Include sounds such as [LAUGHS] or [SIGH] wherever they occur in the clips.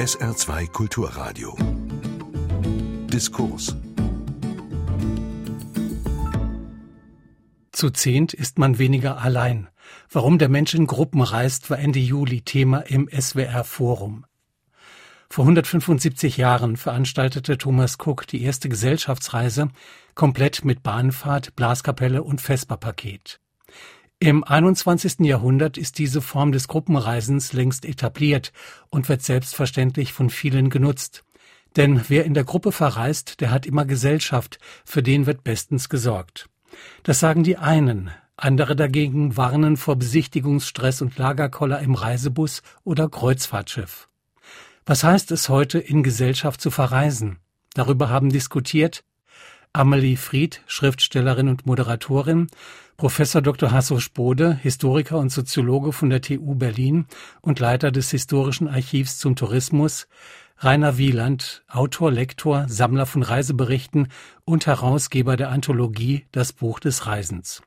SR2 Kulturradio. Diskurs. Zu zehnt ist man weniger allein. Warum der Mensch in Gruppen reist, war Ende Juli Thema im SWR Forum. Vor 175 Jahren veranstaltete Thomas Cook die erste Gesellschaftsreise komplett mit Bahnfahrt, Blaskapelle und Vesperpaket. Im 21. Jahrhundert ist diese Form des Gruppenreisens längst etabliert und wird selbstverständlich von vielen genutzt. Denn wer in der Gruppe verreist, der hat immer Gesellschaft, für den wird bestens gesorgt. Das sagen die einen, andere dagegen warnen vor Besichtigungsstress und Lagerkoller im Reisebus oder Kreuzfahrtschiff. Was heißt es heute, in Gesellschaft zu verreisen? Darüber haben diskutiert Amelie Fried, Schriftstellerin und Moderatorin, Professor Dr. Hasso Spode, Historiker und Soziologe von der TU Berlin und Leiter des Historischen Archivs zum Tourismus, Rainer Wieland, Autor, Lektor, Sammler von Reiseberichten und Herausgeber der Anthologie Das Buch des Reisens.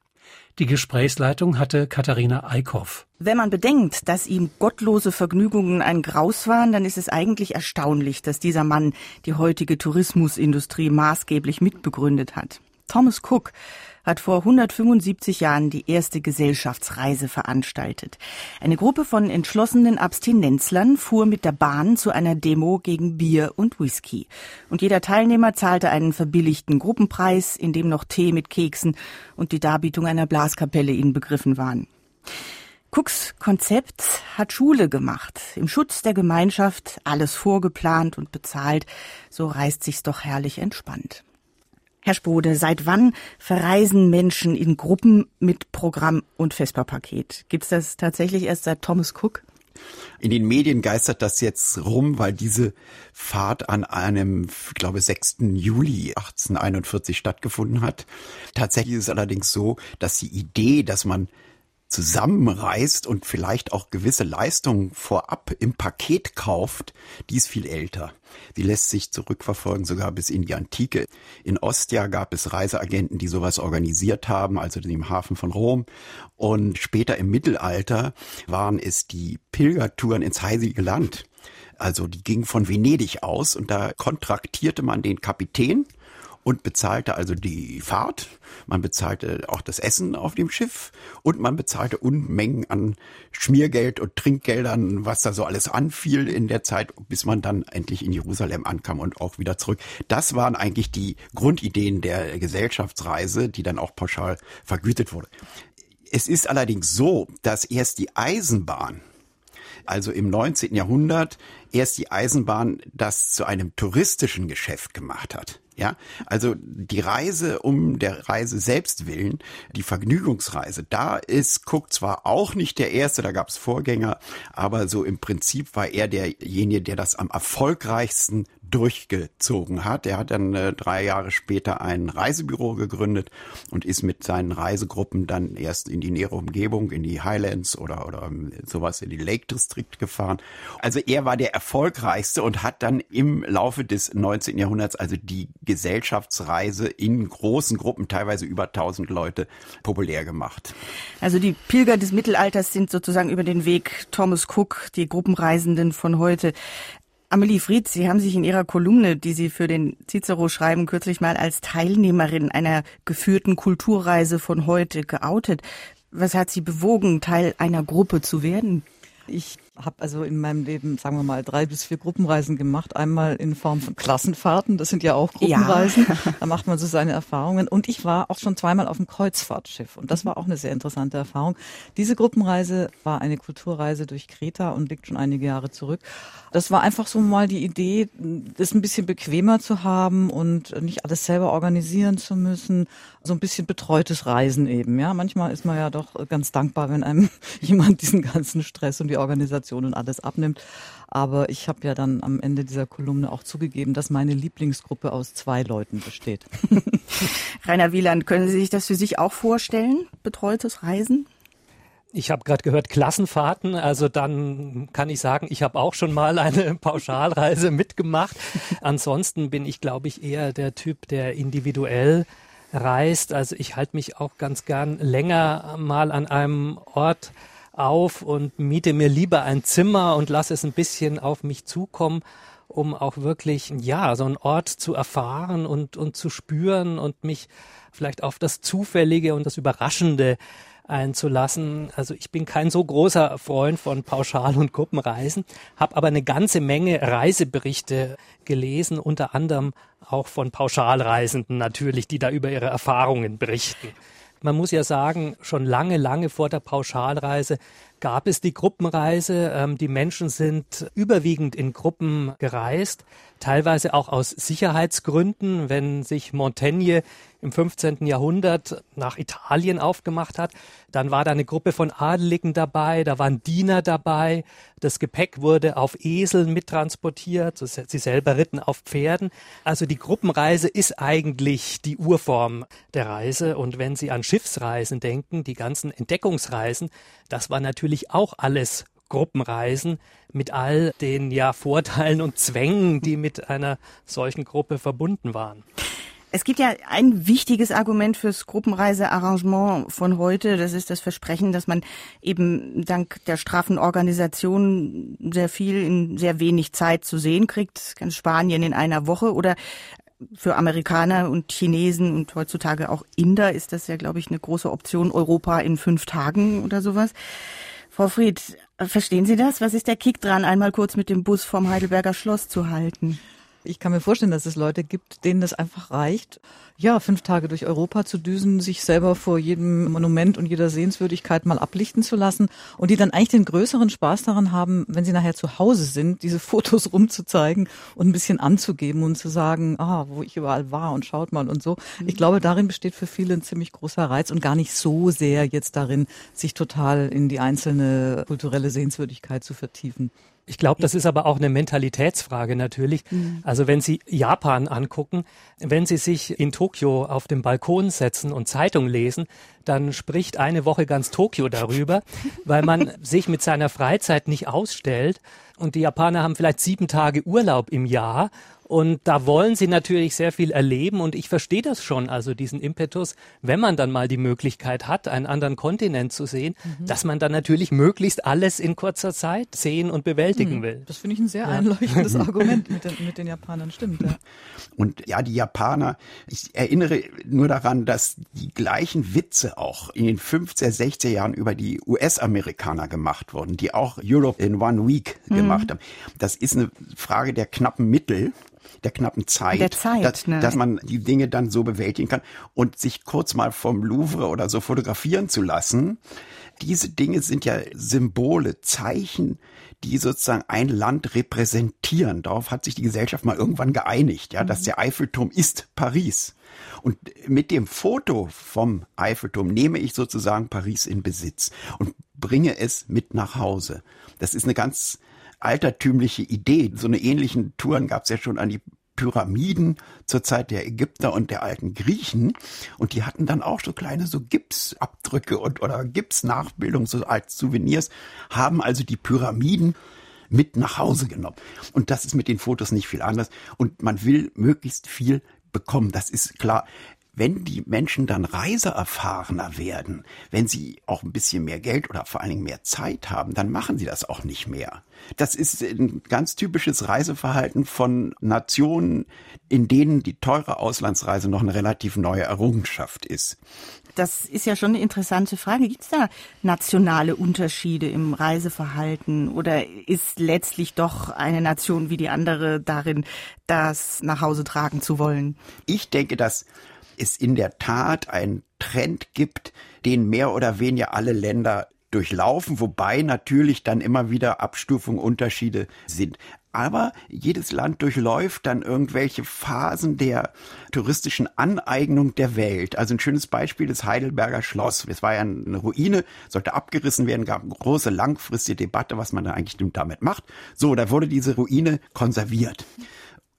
Die Gesprächsleitung hatte Katharina Eickhoff. Wenn man bedenkt, dass ihm gottlose Vergnügungen ein Graus waren, dann ist es eigentlich erstaunlich, dass dieser Mann die heutige Tourismusindustrie maßgeblich mitbegründet hat. Thomas Cook hat vor 175 Jahren die erste Gesellschaftsreise veranstaltet. Eine Gruppe von entschlossenen Abstinenzlern fuhr mit der Bahn zu einer Demo gegen Bier und Whisky. Und jeder Teilnehmer zahlte einen verbilligten Gruppenpreis, in dem noch Tee mit Keksen und die Darbietung einer Blaskapelle inbegriffen waren. Cooks Konzept hat Schule gemacht. Im Schutz der Gemeinschaft, alles vorgeplant und bezahlt. So reist sich's doch herrlich entspannt. Herr Spode, seit wann verreisen Menschen in Gruppen mit Programm und Vesperpaket? Gibt's das tatsächlich erst seit Thomas Cook? In den Medien geistert das jetzt rum, weil diese Fahrt an einem, ich glaube, 6. Juli 1841 stattgefunden hat. Tatsächlich ist es allerdings so, dass die Idee, dass man zusammenreißt und vielleicht auch gewisse Leistungen vorab im Paket kauft, die ist viel älter. Sie lässt sich zurückverfolgen sogar bis in die Antike. In Ostia gab es Reiseagenten, die sowas organisiert haben, also im Hafen von Rom. Und später im Mittelalter waren es die Pilgertouren ins Heilige Land. Also die gingen von Venedig aus und da kontraktierte man den Kapitän und bezahlte also die Fahrt, man bezahlte auch das Essen auf dem Schiff und man bezahlte Unmengen an Schmiergeld und Trinkgeldern, was da so alles anfiel in der Zeit, bis man dann endlich in Jerusalem ankam und auch wieder zurück. Das waren eigentlich die Grundideen der Gesellschaftsreise, die dann auch pauschal vergütet wurde. Es ist allerdings so, dass erst die Eisenbahn also im 19. Jahrhundert erst die Eisenbahn das zu einem touristischen Geschäft gemacht hat. Ja, also die Reise um der Reise selbst willen, die Vergnügungsreise, da ist Cook zwar auch nicht der Erste, da gab es Vorgänger, aber so im Prinzip war er derjenige, der das am erfolgreichsten durchgezogen hat. Er hat dann äh, drei Jahre später ein Reisebüro gegründet und ist mit seinen Reisegruppen dann erst in die nähere Umgebung, in die Highlands oder, oder ähm, sowas in die Lake District gefahren. Also er war der erfolgreichste und hat dann im Laufe des 19. Jahrhunderts also die Gesellschaftsreise in großen Gruppen, teilweise über 1000 Leute, populär gemacht. Also die Pilger des Mittelalters sind sozusagen über den Weg Thomas Cook, die Gruppenreisenden von heute. Amelie Fried, Sie haben sich in Ihrer Kolumne, die Sie für den Cicero schreiben, kürzlich mal als Teilnehmerin einer geführten Kulturreise von heute geoutet. Was hat Sie bewogen, Teil einer Gruppe zu werden? Ich habe also in meinem Leben, sagen wir mal, drei bis vier Gruppenreisen gemacht. Einmal in Form von Klassenfahrten, das sind ja auch Gruppenreisen. Ja. [LAUGHS] Da macht man so seine Erfahrungen. Und ich war auch schon zweimal auf dem Kreuzfahrtschiff. Und das war auch eine sehr interessante Erfahrung. Diese Gruppenreise war eine Kulturreise durch Kreta und liegt schon einige Jahre zurück. Das war einfach so mal die Idee, das ein bisschen bequemer zu haben und nicht alles selber organisieren zu müssen. So ein bisschen betreutes Reisen eben. Ja, manchmal ist man ja doch ganz dankbar, wenn einem [LAUGHS] jemand diesen ganzen Stress und die Organisation Organisation und alles abnimmt. Aber ich habe ja dann am Ende dieser Kolumne auch zugegeben, dass meine Lieblingsgruppe aus zwei Leuten besteht. [LAUGHS] Rainer Wieland, können Sie sich das für sich auch vorstellen, betreutes Reisen? Ich habe gerade gehört Klassenfahrten, also dann kann ich sagen, ich habe auch schon mal eine [LAUGHS] Pauschalreise mitgemacht. Ansonsten bin ich, glaube ich, eher der Typ, der individuell reist. Also ich halte mich auch ganz gern länger mal an einem Ort auf und miete mir lieber ein Zimmer und lasse es ein bisschen auf mich zukommen, um auch wirklich, ja, so einen Ort zu erfahren und, und zu spüren und mich vielleicht auf das Zufällige und das Überraschende einzulassen. Also ich bin kein so großer Freund von Pauschal- und Gruppenreisen, habe aber eine ganze Menge Reiseberichte gelesen, unter anderem auch von Pauschalreisenden natürlich, die da über ihre Erfahrungen berichten. Man muss ja sagen, schon lange, lange vor der Pauschalreise gab es die Gruppenreise. Ähm, die Menschen sind überwiegend in Gruppen gereist, teilweise auch aus Sicherheitsgründen. Wenn sich Montaigne im 15. Jahrhundert nach Italien aufgemacht hat. Dann war da eine Gruppe von Adeligen dabei, da waren Diener dabei. Das Gepäck wurde auf Eseln mittransportiert. Sie selber ritten auf Pferden. Also die Gruppenreise ist eigentlich die Urform der Reise. Und wenn Sie an Schiffsreisen denken, die ganzen Entdeckungsreisen, das war natürlich auch alles Gruppenreisen mit all den ja Vorteilen und Zwängen, die mit einer solchen Gruppe verbunden waren. Es gibt ja ein wichtiges Argument fürs Gruppenreisearrangement von heute. Das ist das Versprechen, dass man eben dank der straffen Organisation sehr viel in sehr wenig Zeit zu sehen kriegt. Ganz Spanien in einer Woche oder für Amerikaner und Chinesen und heutzutage auch Inder ist das ja, glaube ich, eine große Option. Europa in fünf Tagen oder sowas. Frau Fried, verstehen Sie das? Was ist der Kick dran, einmal kurz mit dem Bus vom Heidelberger Schloss zu halten? Ich kann mir vorstellen, dass es Leute gibt, denen es einfach reicht, ja, fünf Tage durch Europa zu düsen, sich selber vor jedem Monument und jeder Sehenswürdigkeit mal ablichten zu lassen und die dann eigentlich den größeren Spaß daran haben, wenn sie nachher zu Hause sind, diese [LAUGHS] Fotos rumzuzeigen und ein bisschen anzugeben und zu sagen, ah, wo ich überall war und schaut mal und so. Ich glaube, darin besteht für viele ein ziemlich großer Reiz und gar nicht so sehr jetzt darin, sich total in die einzelne kulturelle Sehenswürdigkeit zu vertiefen. Ich glaube, das ist aber auch eine Mentalitätsfrage natürlich. Mhm. Also wenn Sie Japan angucken, wenn Sie sich in Tokio auf dem Balkon setzen und Zeitung lesen, dann spricht eine Woche ganz Tokio darüber, [LAUGHS] weil man sich mit seiner Freizeit nicht ausstellt. Und die Japaner haben vielleicht sieben Tage Urlaub im Jahr und da wollen sie natürlich sehr viel erleben und ich verstehe das schon, also diesen Impetus, wenn man dann mal die Möglichkeit hat, einen anderen Kontinent zu sehen, mhm. dass man dann natürlich möglichst alles in kurzer Zeit sehen und bewältigen mhm. will. Das finde ich ein sehr ja. einleuchtendes [LAUGHS] Argument mit den, mit den Japanern, stimmt. Ja. Und ja, die Japaner, ich erinnere nur daran, dass die gleichen Witze auch in den 50er, 60er Jahren über die US-Amerikaner gemacht wurden, die auch Europe in One Week mhm. gemacht haben. Das ist eine Frage der knappen Mittel der knappen Zeit, der Zeit dass, ne? dass man die Dinge dann so bewältigen kann und sich kurz mal vom Louvre oder so fotografieren zu lassen. Diese Dinge sind ja Symbole, Zeichen, die sozusagen ein Land repräsentieren. Darauf hat sich die Gesellschaft mal irgendwann geeinigt, ja, dass mhm. der Eiffelturm ist Paris. Und mit dem Foto vom Eiffelturm nehme ich sozusagen Paris in Besitz und bringe es mit nach Hause. Das ist eine ganz altertümliche Idee. So eine ähnlichen Touren gab es ja schon an die Pyramiden zur Zeit der Ägypter und der alten Griechen. Und die hatten dann auch so kleine so Gipsabdrücke und oder Gipsnachbildungen so als Souvenirs, haben also die Pyramiden mit nach Hause genommen. Und das ist mit den Fotos nicht viel anders. Und man will möglichst viel bekommen. Das ist klar wenn die Menschen dann reiseerfahrener werden, wenn sie auch ein bisschen mehr Geld oder vor allen Dingen mehr Zeit haben, dann machen sie das auch nicht mehr. Das ist ein ganz typisches Reiseverhalten von Nationen, in denen die teure Auslandsreise noch eine relativ neue Errungenschaft ist. Das ist ja schon eine interessante Frage. Gibt es da nationale Unterschiede im Reiseverhalten oder ist letztlich doch eine Nation wie die andere darin, das nach Hause tragen zu wollen? Ich denke, dass es in der Tat einen Trend gibt, den mehr oder weniger alle Länder durchlaufen, wobei natürlich dann immer wieder Abstufungen, Unterschiede sind. Aber jedes Land durchläuft dann irgendwelche Phasen der touristischen Aneignung der Welt. Also ein schönes Beispiel ist Heidelberger Schloss. Es war ja eine Ruine, sollte abgerissen werden, gab eine große langfristige Debatte, was man da eigentlich damit macht. So, da wurde diese Ruine konserviert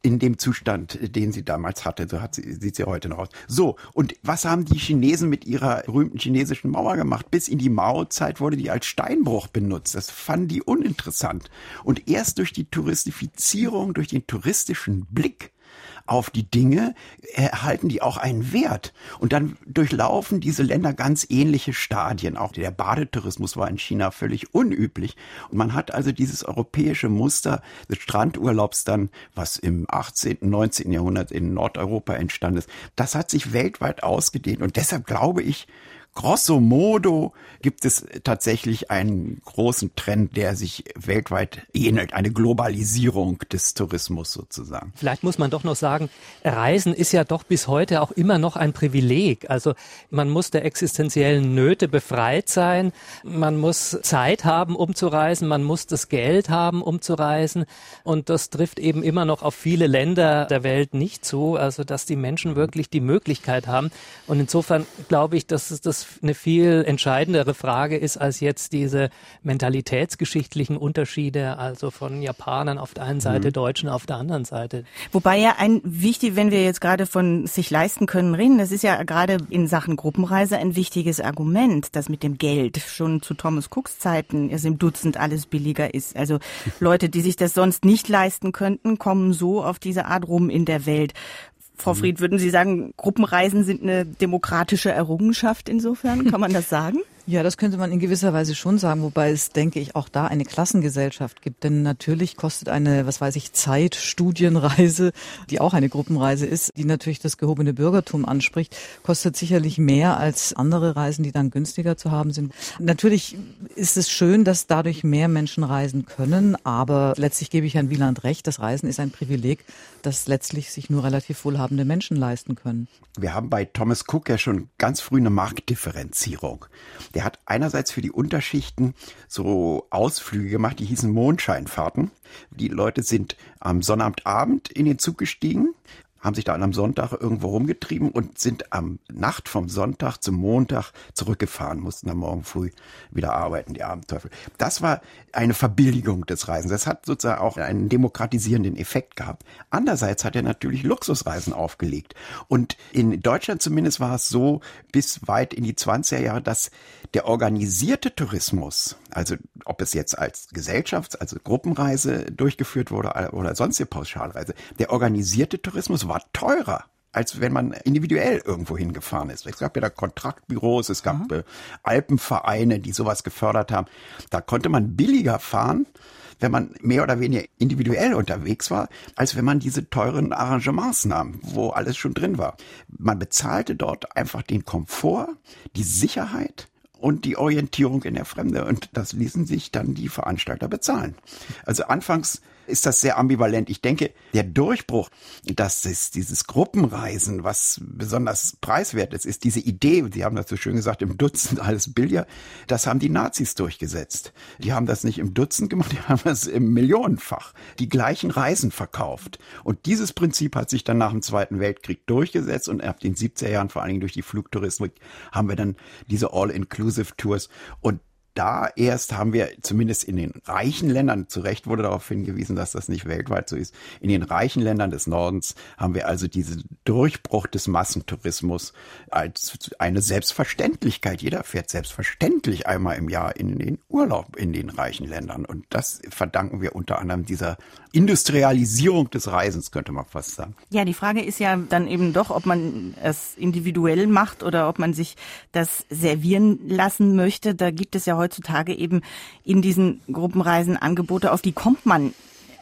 in dem Zustand, den sie damals hatte. So hat sie, sieht sie heute noch aus. So, und was haben die Chinesen mit ihrer berühmten chinesischen Mauer gemacht? Bis in die Mao-Zeit wurde die als Steinbruch benutzt. Das fanden die uninteressant. Und erst durch die Touristifizierung, durch den touristischen Blick auf die Dinge, erhalten die auch einen Wert. Und dann durchlaufen diese Länder ganz ähnliche Stadien. Auch der Badetourismus war in China völlig unüblich. Und man hat also dieses europäische Muster des Strandurlaubs dann, was im 18., 19. Jahrhundert in Nordeuropa entstanden ist, das hat sich weltweit ausgedehnt. Und deshalb glaube ich, grosso modo gibt es tatsächlich einen großen Trend, der sich weltweit ähnelt, eine Globalisierung des Tourismus sozusagen. Vielleicht muss man doch noch sagen, Reisen ist ja doch bis heute auch immer noch ein Privileg. Also man muss der existenziellen Nöte befreit sein, man muss Zeit haben, um zu reisen, man muss das Geld haben, um zu reisen. Und das trifft eben immer noch auf viele Länder der Welt nicht zu, also dass die Menschen wirklich die Möglichkeit haben. Und insofern glaube ich, dass es das eine viel entscheidendere Frage ist als jetzt diese mentalitätsgeschichtlichen Unterschiede, also von Japanern auf der einen Seite, mhm. Deutschen auf der anderen Seite. Wobei ja ein wichtig, wenn wir jetzt gerade von sich leisten können reden, das ist ja gerade in Sachen Gruppenreise ein wichtiges Argument, dass mit dem Geld schon zu Thomas Cooks Zeiten es im Dutzend alles billiger ist. Also [LAUGHS] Leute, die sich das sonst nicht leisten könnten, kommen so auf diese Art rum in der Welt. Frau mhm. Fried, würden Sie sagen, Gruppenreisen sind eine demokratische Errungenschaft insofern? Kann man das sagen? [LAUGHS] Ja, das könnte man in gewisser Weise schon sagen, wobei es, denke ich, auch da eine Klassengesellschaft gibt. Denn natürlich kostet eine, was weiß ich, Zeitstudienreise, die auch eine Gruppenreise ist, die natürlich das gehobene Bürgertum anspricht, kostet sicherlich mehr als andere Reisen, die dann günstiger zu haben sind. Natürlich ist es schön, dass dadurch mehr Menschen reisen können, aber letztlich gebe ich Herrn Wieland recht, das Reisen ist ein Privileg, das letztlich sich nur relativ wohlhabende Menschen leisten können. Wir haben bei Thomas Cook ja schon ganz früh eine Marktdifferenzierung. Der hat einerseits für die Unterschichten so Ausflüge gemacht, die hießen Mondscheinfahrten. Die Leute sind am Sonnabendabend in den Zug gestiegen, haben sich da am Sonntag irgendwo rumgetrieben und sind am Nacht vom Sonntag zum Montag zurückgefahren, mussten am Morgen früh wieder arbeiten, die Abendteufel. Das war eine Verbilligung des Reisens. Das hat sozusagen auch einen demokratisierenden Effekt gehabt. Andererseits hat er natürlich Luxusreisen aufgelegt. Und in Deutschland zumindest war es so bis weit in die 20er Jahre, dass der organisierte Tourismus, also ob es jetzt als Gesellschafts-, also Gruppenreise durchgeführt wurde oder sonstige Pauschalreise, der organisierte Tourismus war teurer als wenn man individuell irgendwo hingefahren ist. Es gab ja da Kontraktbüros, es gab mhm. Alpenvereine, die sowas gefördert haben. Da konnte man billiger fahren, wenn man mehr oder weniger individuell unterwegs war, als wenn man diese teuren Arrangements nahm, wo alles schon drin war. Man bezahlte dort einfach den Komfort, die Sicherheit, und die Orientierung in der Fremde. Und das ließen sich dann die Veranstalter bezahlen. Also anfangs ist das sehr ambivalent. Ich denke, der Durchbruch, dass es dieses Gruppenreisen, was besonders preiswert ist, ist diese Idee, Sie haben das so schön gesagt, im Dutzend alles Billiger, das haben die Nazis durchgesetzt. Die haben das nicht im Dutzend gemacht, [LAUGHS] die haben das im Millionenfach, die gleichen Reisen verkauft. Und dieses Prinzip hat sich dann nach dem Zweiten Weltkrieg durchgesetzt und ab den 70er Jahren, vor allen Dingen durch die Flugtouristik, haben wir dann diese All-Inclusive Tours und da erst haben wir zumindest in den reichen Ländern, zu Recht wurde darauf hingewiesen, dass das nicht weltweit so ist, in den reichen Ländern des Nordens haben wir also diesen Durchbruch des Massentourismus als eine Selbstverständlichkeit. Jeder fährt selbstverständlich einmal im Jahr in den Urlaub in den reichen Ländern. Und das verdanken wir unter anderem dieser Industrialisierung des Reisens, könnte man fast sagen. Ja, die Frage ist ja dann eben doch, ob man es individuell macht oder ob man sich das servieren lassen möchte. Da gibt es ja heutzutage eben in diesen Gruppenreisen Angebote, auf die kommt man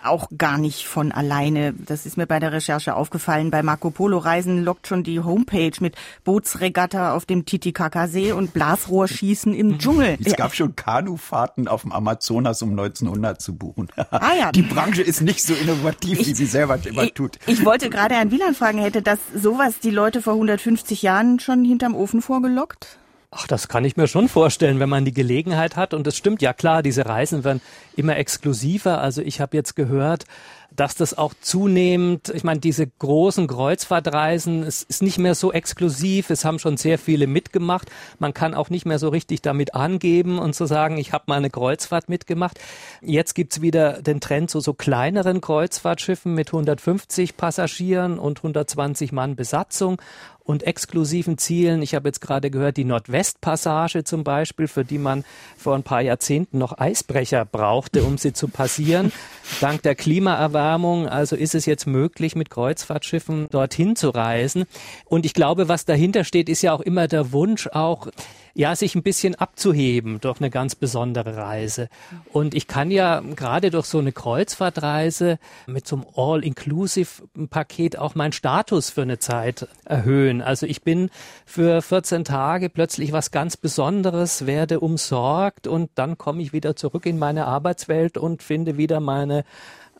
auch gar nicht von alleine. Das ist mir bei der Recherche aufgefallen. Bei Marco Polo Reisen lockt schon die Homepage mit Bootsregatta auf dem Titicacasee und Blasrohrschießen im Dschungel. [LAUGHS] Es gab schon Kanufahrten auf dem Amazonas um 1900 zu buchen. [LAUGHS] Ah, ja. Die Branche ist nicht so innovativ, ich, wie sie selber immer ich, tut. Ich wollte gerade Herrn Wieland fragen, hätte das sowas die Leute vor 150 Jahren schon hinterm Ofen vorgelockt? Ach, das kann ich mir schon vorstellen, wenn man die Gelegenheit hat. Und es stimmt ja klar, diese Reisen werden immer exklusiver. Also ich habe jetzt gehört, dass das auch zunehmend, ich meine, diese großen Kreuzfahrtreisen, es ist nicht mehr so exklusiv, es haben schon sehr viele mitgemacht. Man kann auch nicht mehr so richtig damit angeben und zu so sagen, ich habe mal eine Kreuzfahrt mitgemacht. Jetzt gibt's wieder den Trend zu so kleineren Kreuzfahrtschiffen mit 150 Passagieren und 120 Mann Besatzung. und exklusiven Zielen. Ich habe jetzt gerade gehört, die Nordwestpassage zum Beispiel, für die man vor ein paar Jahrzehnten noch Eisbrecher brauchte, um sie zu passieren. Dank der Klimaerwärmung also ist es jetzt möglich, mit Kreuzfahrtschiffen dorthin zu reisen. Und ich glaube, was dahinter steht, ist ja auch immer der Wunsch auch, ja, sich ein bisschen abzuheben durch eine ganz besondere Reise. Und ich kann ja gerade durch so eine Kreuzfahrtreise mit so einem All-Inclusive-Paket auch meinen Status für eine Zeit erhöhen. Also ich bin für 14 Tage plötzlich was ganz Besonderes, werde umsorgt und dann komme ich wieder zurück in meine Arbeitswelt und finde wieder meine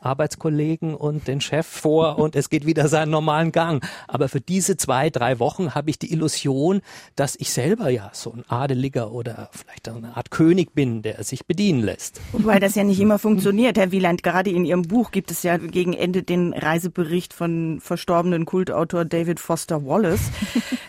Arbeitskollegen und den Chef vor und es geht wieder seinen normalen Gang. Aber für diese zwei, drei Wochen habe ich die Illusion, dass ich selber ja so ein Adeliger oder vielleicht eine Art König bin, der sich bedienen lässt. Wobei das ja nicht immer funktioniert, Herr Wieland. Gerade in Ihrem Buch gibt es ja gegen Ende den Reisebericht von verstorbenen Kultautor David Foster Wallace,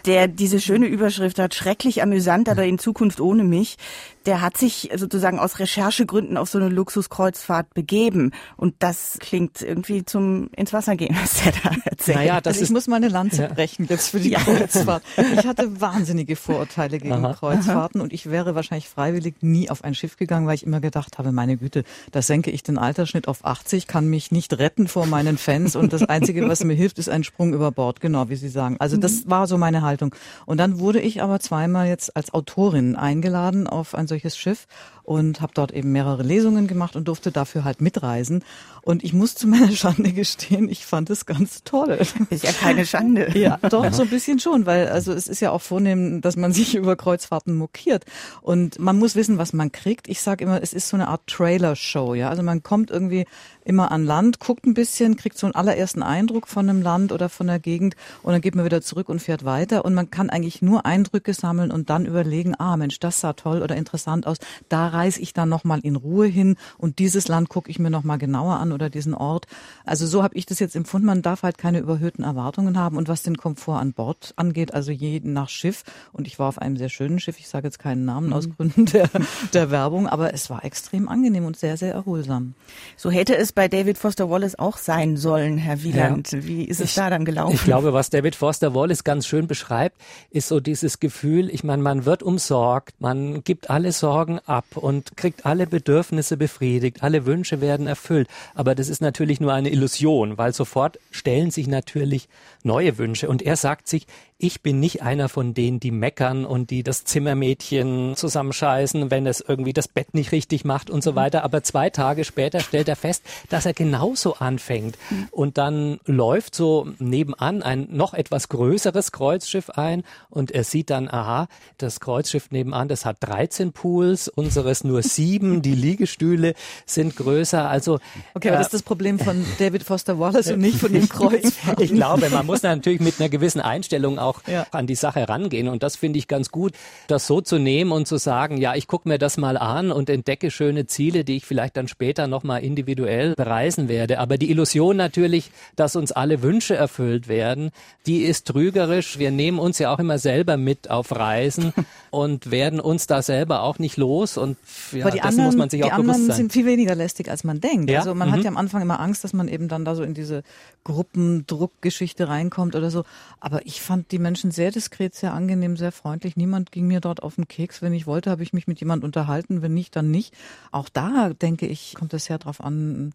der diese schöne Überschrift hat, schrecklich amüsant, aber in Zukunft ohne mich der hat sich sozusagen aus Recherchegründen auf so eine Luxuskreuzfahrt begeben. Und das klingt irgendwie zum ins Wasser gehen, [LAUGHS] was der da erzählt. Naja, das also ich muss meine Lanze ja. brechen jetzt für die [LAUGHS] ja. Kreuzfahrt. Ich hatte wahnsinnige Vorurteile gegen aha, Kreuzfahrten aha. und ich wäre wahrscheinlich freiwillig nie auf ein Schiff gegangen, weil ich immer gedacht habe, meine Güte, da senke ich den Altersschnitt auf 80, kann mich nicht retten vor meinen Fans und das Einzige, was mir hilft, ist ein Sprung über Bord, genau wie Sie sagen. Also das mhm. war so meine Haltung. Und dann wurde ich aber zweimal jetzt als Autorin eingeladen auf ein solches Schiff und habe dort eben mehrere Lesungen gemacht und durfte dafür halt mitreisen. Und ich muss zu meiner Schande gestehen, ich fand es ganz toll. Ist ja keine Schande. Ja, doch, so ein bisschen schon, weil also es ist ja auch vornehm, dass man [LAUGHS] sich über Kreuzfahrten mokiert. Und man muss wissen, was man kriegt. Ich sage immer, es ist so eine Art Trailer-Show. Ja, also man kommt irgendwie immer an Land, guckt ein bisschen, kriegt so einen allerersten Eindruck von einem Land oder von der Gegend und dann geht man wieder zurück und fährt weiter. Und man kann eigentlich nur Eindrücke sammeln und dann überlegen, ah Mensch, das sah toll oder interessant aus. Da reise ich dann nochmal in Ruhe hin und dieses Land gucke ich mir nochmal genauer an oder diesen Ort. Also so habe ich das jetzt empfunden. Man darf halt keine überhöhten Erwartungen haben. Und was den Komfort an Bord angeht, also je nach Schiff, und ich war auf einem sehr schönen Schiff, ich sage jetzt keinen Namen mhm. aus Gründen der, der Werbung, aber es war extrem angenehm und sehr, sehr erholsam. So hätte es bei David Foster Wallace auch sein sollen, Herr Wieland. Ja. Wie ist es ich, da dann gelaufen? Ich glaube, was David Foster Wallace ganz schön beschreibt, ist so dieses Gefühl, ich meine, man wird umsorgt, man gibt alle Sorgen ab und kriegt alle Bedürfnisse befriedigt, alle Wünsche werden erfüllt. Aber das ist natürlich nur eine Illusion, weil sofort stellen sich natürlich neue Wünsche. Und er sagt sich, ich bin nicht einer von denen, die meckern und die das Zimmermädchen zusammenscheißen, wenn es irgendwie das Bett nicht richtig macht und so mhm. weiter. Aber zwei Tage später stellt er fest, dass er genauso anfängt. Mhm. Und dann läuft so nebenan ein noch etwas größeres Kreuzschiff ein und er sieht dann, aha, das Kreuzschiff nebenan, das hat 13 Pools, unseres nur [LAUGHS] sieben, die Liegestühle sind größer. Also Okay, aber äh, das ist das Problem von [LAUGHS] David Foster Wallace und nicht von dem Kreuz. ich glaube, man muss natürlich mit einer gewissen Einstellung auch ja. an die Sache rangehen. Und das finde ich ganz gut, das so zu nehmen und zu sagen, ja, ich gucke mir das mal an und entdecke schöne Ziele, die ich vielleicht dann später nochmal individuell bereisen werde. Aber die Illusion natürlich, dass uns alle Wünsche erfüllt werden, die ist trügerisch. Wir nehmen uns ja auch immer selber mit auf Reisen [LAUGHS] und werden uns da selber auch nicht los. Und ja, das anderen, muss man sich auch bewusst sein. Die anderen sind viel weniger lästig, als man denkt. Ja? Also man mhm. hat ja am Anfang immer Angst, dass man eben dann da so in diese Gruppendruckgeschichte reinkommt oder so. Aber ich fand die Menschen sehr diskret, sehr angenehm, sehr freundlich. Niemand ging mir dort auf den Keks. Wenn ich wollte, habe ich mich mit jemand unterhalten. Wenn nicht, dann nicht. Auch da denke ich, kommt es ja drauf an,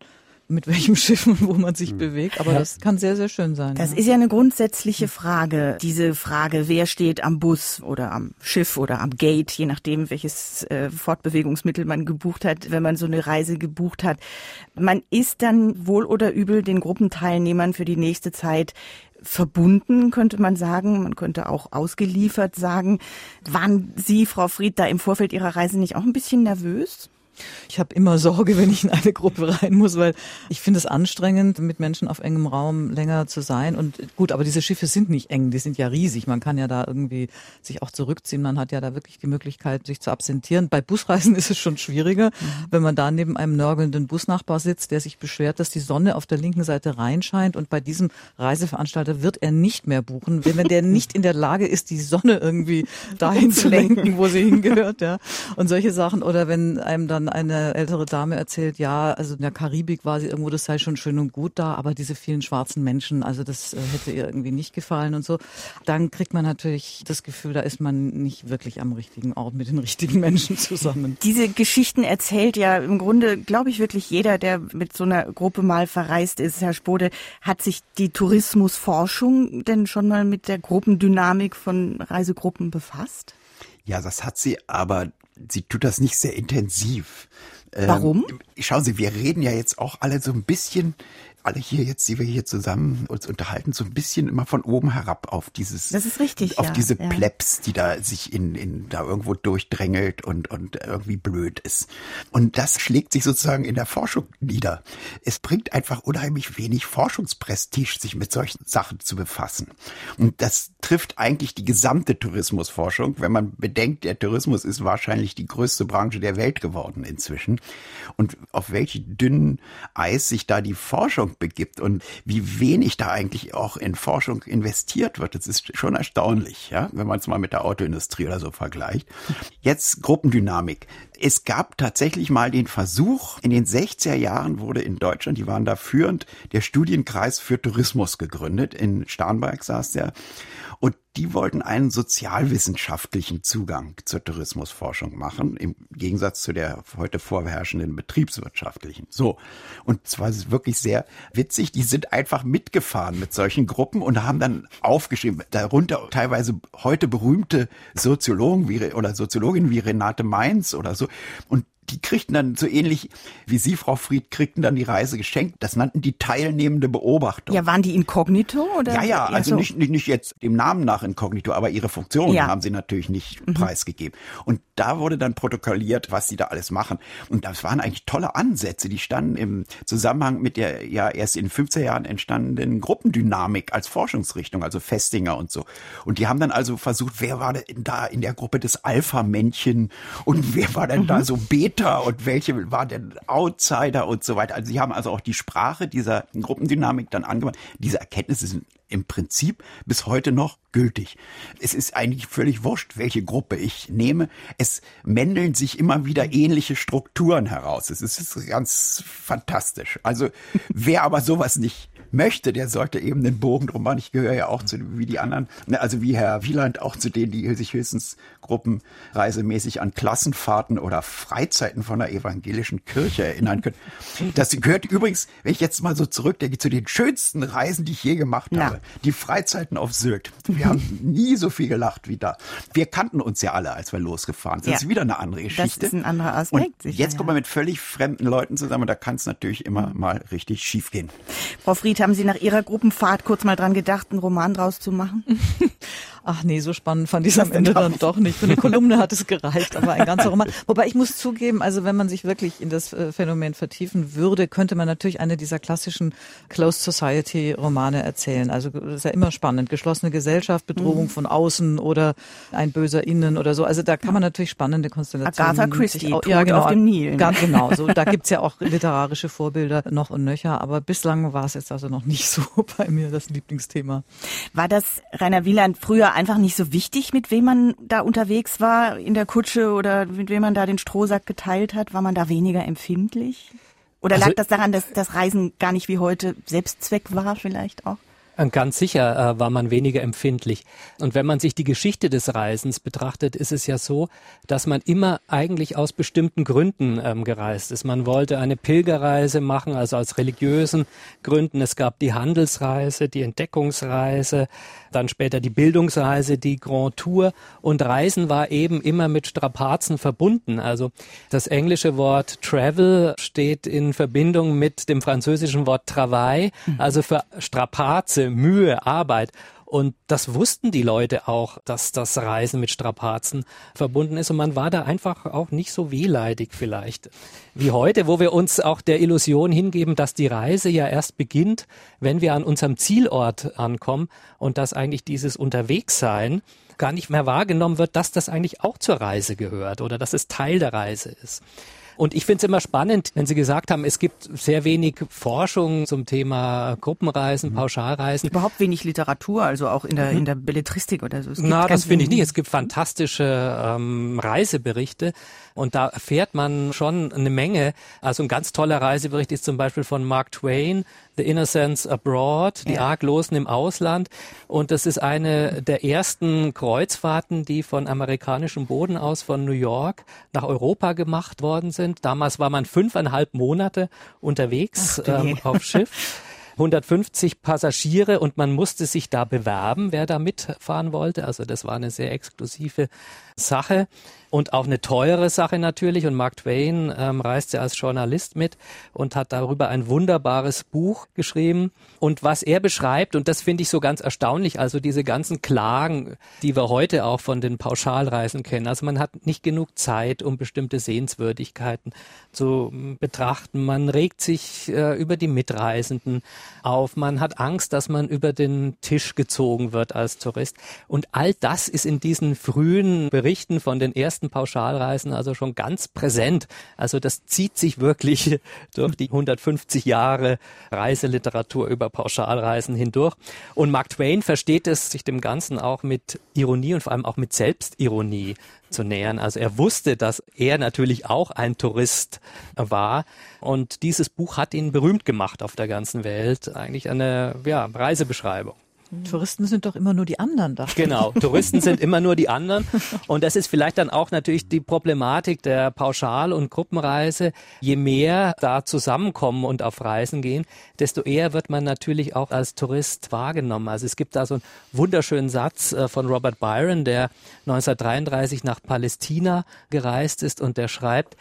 mit welchem [LAUGHS] Schiff und wo man sich mhm. bewegt. Aber das kann sehr, sehr schön sein. Das ja. ist ja eine grundsätzliche Frage. Diese Frage, wer steht am Bus oder am Schiff oder am Gate, je nachdem, welches äh, Fortbewegungsmittel man gebucht hat, wenn man so eine Reise gebucht hat. Man ist dann wohl oder übel den Gruppenteilnehmern für die nächste Zeit verbunden, könnte man sagen. Man könnte auch ausgeliefert sagen. Waren Sie, Frau Fried, da im Vorfeld Ihrer Reise nicht auch ein bisschen nervös? Ich habe immer Sorge, [LAUGHS] wenn ich in eine Gruppe rein muss, weil ich finde es anstrengend, mit Menschen auf engem Raum länger zu sein. Und gut, aber diese Schiffe sind nicht eng, die sind ja riesig. Man kann ja da irgendwie sich auch zurückziehen. Man hat ja da wirklich die Möglichkeit, sich zu absentieren. Bei Busreisen [LAUGHS] ist es schon schwieriger, mhm. wenn man da neben einem nörgelnden Busnachbar sitzt, der sich beschwert, dass die Sonne auf der linken Seite reinscheint. Und bei diesem Reiseveranstalter wird er nicht mehr buchen, wenn der nicht in der Lage ist, die Sonne irgendwie [LAUGHS] dahin zu lenken, wo sie hingehört. Ja. Und solche Sachen. Oder wenn einem dann dann eine ältere Dame erzählt, ja, also in der Karibik war sie irgendwo, das sei schon schön und gut da, aber diese vielen schwarzen Menschen, also das äh, hätte ihr irgendwie nicht gefallen und so. Dann kriegt man natürlich das Gefühl, da ist man nicht wirklich am richtigen Ort mit den richtigen [LAUGHS] Menschen zusammen. Diese Geschichten erzählt ja im Grunde, glaube ich, wirklich jeder, der mit so einer Gruppe mal verreist ist. Herr Spode, hat sich die Tourismusforschung denn schon mal mit der Gruppendynamik von Reisegruppen befasst? Ja, das hat sie, aber sie tut das nicht sehr intensiv. Warum? Ähm, schauen Sie, wir reden ja jetzt auch alle so ein bisschen alle hier jetzt, die wir hier zusammen uns unterhalten, so ein bisschen immer von oben herab auf dieses, das ist richtig, auf ja, diese ja. Plebs, die da sich in, in da irgendwo durchdrängelt und und irgendwie blöd ist. Und das schlägt sich sozusagen in der Forschung nieder. Es bringt einfach unheimlich wenig Forschungsprestige, sich mit solchen Sachen zu befassen. Und das trifft eigentlich die gesamte Tourismusforschung, wenn man bedenkt, der Tourismus ist wahrscheinlich die größte Branche der Welt geworden inzwischen. Und auf welche dünnen Eis sich da die Forschung begibt und wie wenig da eigentlich auch in Forschung investiert wird. Das ist schon erstaunlich, ja, wenn man es mal mit der Autoindustrie oder so vergleicht. Jetzt Gruppendynamik. Es gab tatsächlich mal den Versuch, in den 60er Jahren wurde in Deutschland, die waren da führend, der Studienkreis für Tourismus gegründet. In Starnberg saß der. Und die wollten einen sozialwissenschaftlichen Zugang zur Tourismusforschung machen, im Gegensatz zu der heute vorherrschenden betriebswirtschaftlichen. So. Und zwar ist wirklich sehr witzig. Die sind einfach mitgefahren mit solchen Gruppen und haben dann aufgeschrieben, darunter teilweise heute berühmte Soziologen wie, oder Soziologinnen wie Renate Mainz oder so. Und die kriegten dann so ähnlich wie Sie, Frau Fried, kriegten dann die Reise geschenkt. Das nannten die teilnehmende Beobachtung. Ja, waren die inkognito oder? Ja, ja, also so. nicht, nicht, nicht jetzt dem Namen nach inkognito, aber ihre Funktion Ja. haben sie natürlich nicht preisgegeben. Und da wurde dann protokolliert, was sie da alles machen. Und das waren eigentlich tolle Ansätze, die standen im Zusammenhang mit der ja erst in den 50er Jahren entstandenen Gruppendynamik als Forschungsrichtung, also Festinger und so. Und die haben dann also versucht, wer war denn da in der Gruppe des Alpha-Männchen und wer war denn da so Beta und welche war denn Outsider und so weiter. Also sie haben also auch die Sprache dieser Gruppendynamik dann angewandt. Diese Erkenntnisse sind im Prinzip bis heute noch gültig. Es ist eigentlich völlig wurscht, welche Gruppe ich nehme. Es mändeln sich immer wieder ähnliche Strukturen heraus. Es ist ganz fantastisch. Also [LAUGHS] wer aber sowas nicht möchte, der sollte eben den Bogen drum machen. Ich gehöre ja auch zu, wie die anderen, ne, also wie Herr Wieland auch zu denen, die sich höchstens gruppenreisemäßig an Klassenfahrten oder Freizeiten von der evangelischen Kirche erinnern können. Das gehört übrigens, wenn ich jetzt mal so zurückdenke, zu den schönsten Reisen, die ich je gemacht Na. Die Freizeiten auf Sylt. Wir haben [LAUGHS] nie so viel gelacht wie da. Wir kannten uns ja alle, als wir losgefahren sind. Das Ja. ist wieder eine andere Geschichte. ist ein anderer Aspekt, Und jetzt ja. kommt man mit völlig fremden Leuten zusammen. Da kann es natürlich immer mal richtig schief gehen. Frau Fried, haben Sie nach Ihrer Gruppenfahrt kurz mal dran gedacht, einen Roman draus zu machen? [LAUGHS] Ach nee, so spannend fand ich es am Ende dann doch nicht. Für eine Kolumne hat es gereicht, aber ein ganzer Roman. [LAUGHS] Wobei ich muss zugeben, also wenn man sich wirklich in das äh, Phänomen vertiefen würde, könnte man natürlich eine dieser klassischen Closed Society Romane erzählen. Also das ist ja immer spannend. Geschlossene Gesellschaft, Bedrohung von außen oder ein böser Innen oder so. Also da kann man natürlich spannende Konstellationen. Agatha Christie, auch- Tod auf dem Nil. Ganz genau. So, da [LAUGHS] gibt's ja auch literarische Vorbilder noch und nöcher. Aber bislang war es jetzt also noch nicht so [LAUGHS] bei mir das Lieblingsthema. War das Rainer Wieland früher einfach nicht so wichtig, mit wem man da unterwegs war in der Kutsche oder mit wem man da den Strohsack geteilt hat? War man da weniger empfindlich? Oder Also- lag das daran, dass das Reisen gar nicht wie heute Selbstzweck war vielleicht auch? Äh, Ganz sicher äh, war man weniger empfindlich. Und wenn man sich die Geschichte des Reisens betrachtet, ist es ja so, dass man immer eigentlich aus bestimmten Gründen ähm, gereist ist. Man wollte eine Pilgerreise machen, also aus religiösen Gründen. Es gab die Handelsreise, die Entdeckungsreise, dann später die Bildungsreise, die Grand Tour. Und Reisen war eben immer mit Strapazen verbunden. Also das englische Wort travel steht in Verbindung mit dem französischen Wort travail, also für Strapaze, Mühe, Arbeit. Und das wussten die Leute auch, dass das Reisen mit Strapazen verbunden ist. Und man war da einfach auch nicht so wehleidig vielleicht wie heute, wo wir uns auch der Illusion hingeben, dass die Reise ja erst beginnt, wenn wir an unserem Zielort ankommen und dass eigentlich dieses Unterwegssein gar nicht mehr wahrgenommen wird, dass das eigentlich auch zur Reise gehört oder dass es Teil der Reise ist. Und ich finde es immer spannend, wenn Sie gesagt haben, es gibt sehr wenig Forschung zum Thema Gruppenreisen, mhm. Pauschalreisen. Überhaupt wenig Literatur, also auch in der, in der Belletristik oder so. Na, das finde ich nicht. Es gibt fantastische ähm, Reiseberichte und da erfährt man schon eine Menge. Also ein ganz toller Reisebericht ist zum Beispiel von Mark Twain, The Innocents Abroad, die ja. Arglosen im Ausland. Und das ist eine der ersten Kreuzfahrten, die von amerikanischem Boden aus von New York nach Europa gemacht worden sind. Damals war man fünfeinhalb Monate unterwegs Ach, ähm, auf Schiff. 150 Passagiere und man musste sich da bewerben, wer da mitfahren wollte. Also das war eine sehr exklusive Sache und auch eine teure Sache natürlich. Und Mark Twain ähm, reiste als Journalist mit und hat darüber ein wunderbares Buch geschrieben. Und was er beschreibt, und das finde ich so ganz erstaunlich, also diese ganzen Klagen, die wir heute auch von den Pauschalreisen kennen. Also man hat nicht genug Zeit, um bestimmte Sehenswürdigkeiten zu betrachten. Man regt sich äh, über die Mitreisenden auf. Man hat Angst, dass man über den Tisch gezogen wird als Tourist. Und all das ist in diesen frühen Berichten von den ersten ersten Pauschalreisen also schon ganz präsent. Also das zieht sich wirklich [LAUGHS] durch die 150 Jahre Reiseliteratur über Pauschalreisen hindurch. Und Mark Twain versteht es, sich dem Ganzen auch mit Ironie und vor allem auch mit Selbstironie zu nähern. Also er wusste, dass er natürlich auch ein Tourist war. Und dieses Buch hat ihn berühmt gemacht auf der ganzen Welt. Eigentlich eine ja, Reisebeschreibung. Touristen sind doch immer nur die anderen da. Genau, [LAUGHS] Touristen sind immer nur die anderen. Und das ist vielleicht dann auch natürlich die Problematik der Pauschal- und Gruppenreise. Je mehr da zusammenkommen und auf Reisen gehen, desto eher wird man natürlich auch als Tourist wahrgenommen. Also es gibt da so einen wunderschönen Satz äh, von Robert Byron, der 1933 nach Palästina gereist ist und der schreibt,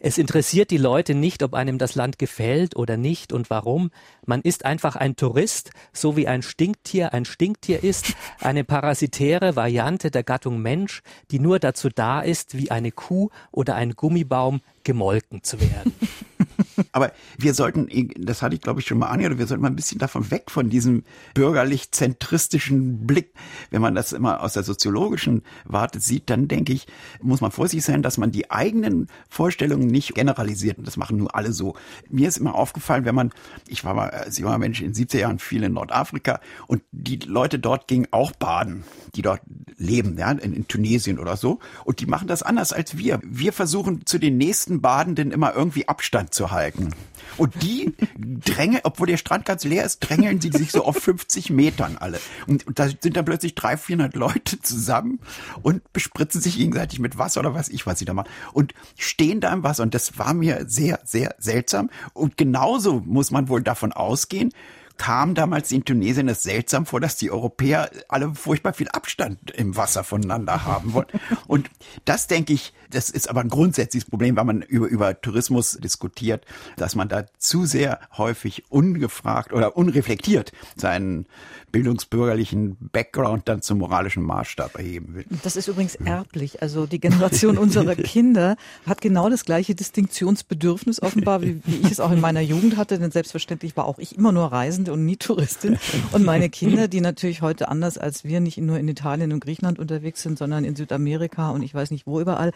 es interessiert die Leute nicht, ob einem das Land gefällt oder nicht und warum. Man ist einfach ein Tourist, so wie ein Stinktier ein Stinktier ist, eine parasitäre Variante der Gattung Mensch, die nur dazu da ist, wie eine Kuh oder ein Gummibaum gemolken zu werden. [LAUGHS] Aber wir sollten, das hatte ich glaube ich schon mal angehört, wir sollten mal ein bisschen davon weg von diesem bürgerlich-zentristischen Blick. Wenn man das immer aus der soziologischen Warte sieht, dann denke ich, muss man vorsichtig sein, dass man die eigenen Vorstellungen nicht generalisiert. Und das machen nur alle so. Mir ist immer aufgefallen, wenn man, ich war mal als junger Mensch in 70er Jahren viel in Nordafrika und die Leute dort gingen auch baden, die dort leben, ja, in, in Tunesien oder so. Und die machen das anders als wir. Wir versuchen zu den nächsten Badenden immer irgendwie Abstand zu halten. Und die drängen, obwohl der Strand ganz leer ist, drängeln sie sich so auf 50 Metern alle. Und, und da sind dann plötzlich 300, 400 Leute zusammen und bespritzen sich gegenseitig mit Wasser oder was ich, was sie da machen. Und stehen da im Wasser. Und das war mir sehr, sehr seltsam. Und genauso muss man wohl davon ausgehen, kam damals in Tunesien es seltsam vor, dass die Europäer alle furchtbar viel Abstand im Wasser voneinander haben wollen. [LAUGHS] Und das denke ich, das ist aber ein grundsätzliches Problem, wenn man über, über Tourismus diskutiert, dass man da zu sehr häufig ungefragt oder unreflektiert seinen bildungsbürgerlichen Background dann zum moralischen Maßstab erheben will. Das ist übrigens erblich. Also die Generation unserer [LAUGHS] Kinder hat genau das gleiche Distinktionsbedürfnis offenbar, wie, wie ich es auch in meiner Jugend hatte. Denn selbstverständlich war auch ich immer nur Reisende und nie Touristin. Und meine Kinder, die natürlich heute anders als wir nicht nur in Italien und Griechenland unterwegs sind, sondern in Südamerika und ich weiß nicht wo überall,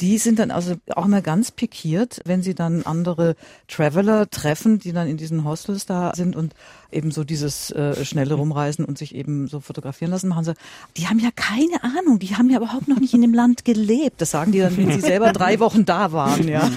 die sind dann also auch immer ganz pikiert, wenn sie dann andere Traveler treffen, die dann in diesen Hostels da sind und eben so dieses äh, schnelle Rumreisen und sich eben so fotografieren lassen, machen sie, die haben ja keine Ahnung, die haben ja überhaupt noch nicht in dem Land gelebt. Das sagen die dann, wenn sie selber drei Wochen da waren, ja.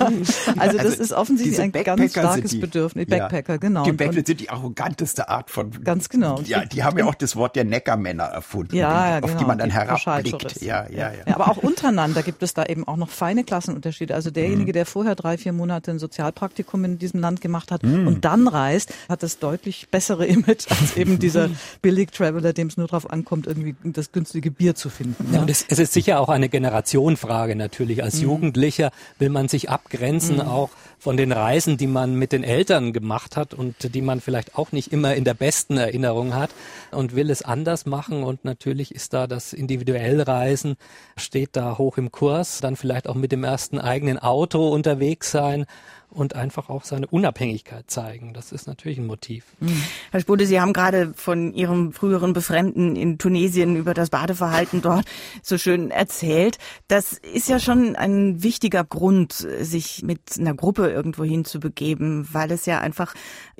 Also das also ist offensichtlich ein ganz starkes die, Bedürfnis. Backpacker, ja, genau. Die Backpacker sind die arroganteste Art von. Ganz genau. Ja, die haben ja auch das Wort der Neckermänner erfunden, ja, ja, auf genau, die man dann herabblickt. Ja, ja, ja, ja. Aber auch untereinander gibt es da eben auch noch feine Klassenunterschiede. Also derjenige, mhm. der vorher drei, vier Monate ein Sozialpraktikum in diesem Land gemacht hat mhm. und dann reist, hat das deutlich besser bessere [LAUGHS] Image als eben [LAUGHS] dieser Billig-Traveler, dem es nur darauf ankommt, irgendwie das günstige Bier zu finden. Ja, und es, es ist sicher auch eine Generationenfrage natürlich. Als mhm. Jugendlicher will man sich abgrenzen, mhm. auch von den Reisen, die man mit den Eltern gemacht hat und die man vielleicht auch nicht immer in der besten Erinnerung hat und will es anders machen. Und natürlich ist da das individuell Reisen, steht da hoch im Kurs, dann vielleicht auch mit dem ersten eigenen Auto unterwegs sein und einfach auch seine Unabhängigkeit zeigen. Das ist natürlich ein Motiv. Mhm. Herr Spode, Sie haben gerade von Ihrem früheren Befremden in Tunesien über das Badeverhalten dort so schön erzählt. Das ist ja schon ein wichtiger Grund, sich mit einer Gruppe irgendwo hinzubegeben, weil es ja einfach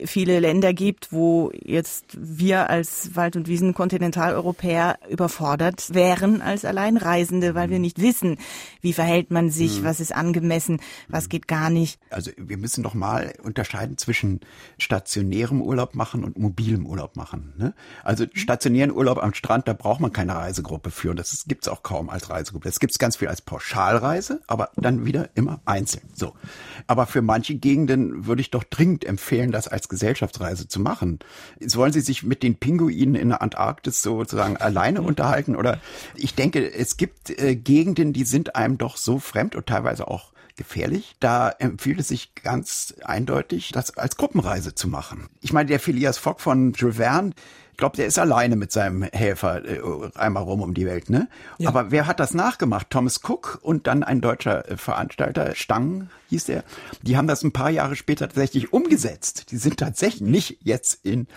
viele Länder gibt, wo jetzt wir als Wald- und Wiesen-Kontinentaleuropäer überfordert wären als Alleinreisende, weil wir nicht wissen, wie verhält man sich, mhm. was ist angemessen, was geht gar nicht. Also wir müssen doch mal unterscheiden zwischen stationärem Urlaub machen und mobilem Urlaub machen. Ne? Also stationären Urlaub am Strand, da braucht man keine Reisegruppe für. Und das gibt es auch kaum als Reisegruppe. Das gibt es ganz viel als Pauschalreise, aber dann wieder immer einzeln. So. Aber für manche Gegenden würde ich doch dringend empfehlen, das als Gesellschaftsreise zu machen. Wollen Sie sich mit den Pinguinen in der Antarktis sozusagen alleine unterhalten? Oder ich denke, es gibt äh, Gegenden, die sind einem doch so fremd und teilweise auch gefährlich. Da empfiehlt es sich ganz eindeutig, das als Gruppenreise zu machen. Ich meine, der Phileas Fogg von Jules Verne, ich glaube, der ist alleine mit seinem Helfer äh, einmal rum um die Welt, ne? Ja. Aber wer hat das nachgemacht? Thomas Cook und dann ein deutscher äh, Veranstalter, Stang hieß der. Die haben das ein paar Jahre später tatsächlich umgesetzt. Die sind tatsächlich nicht jetzt in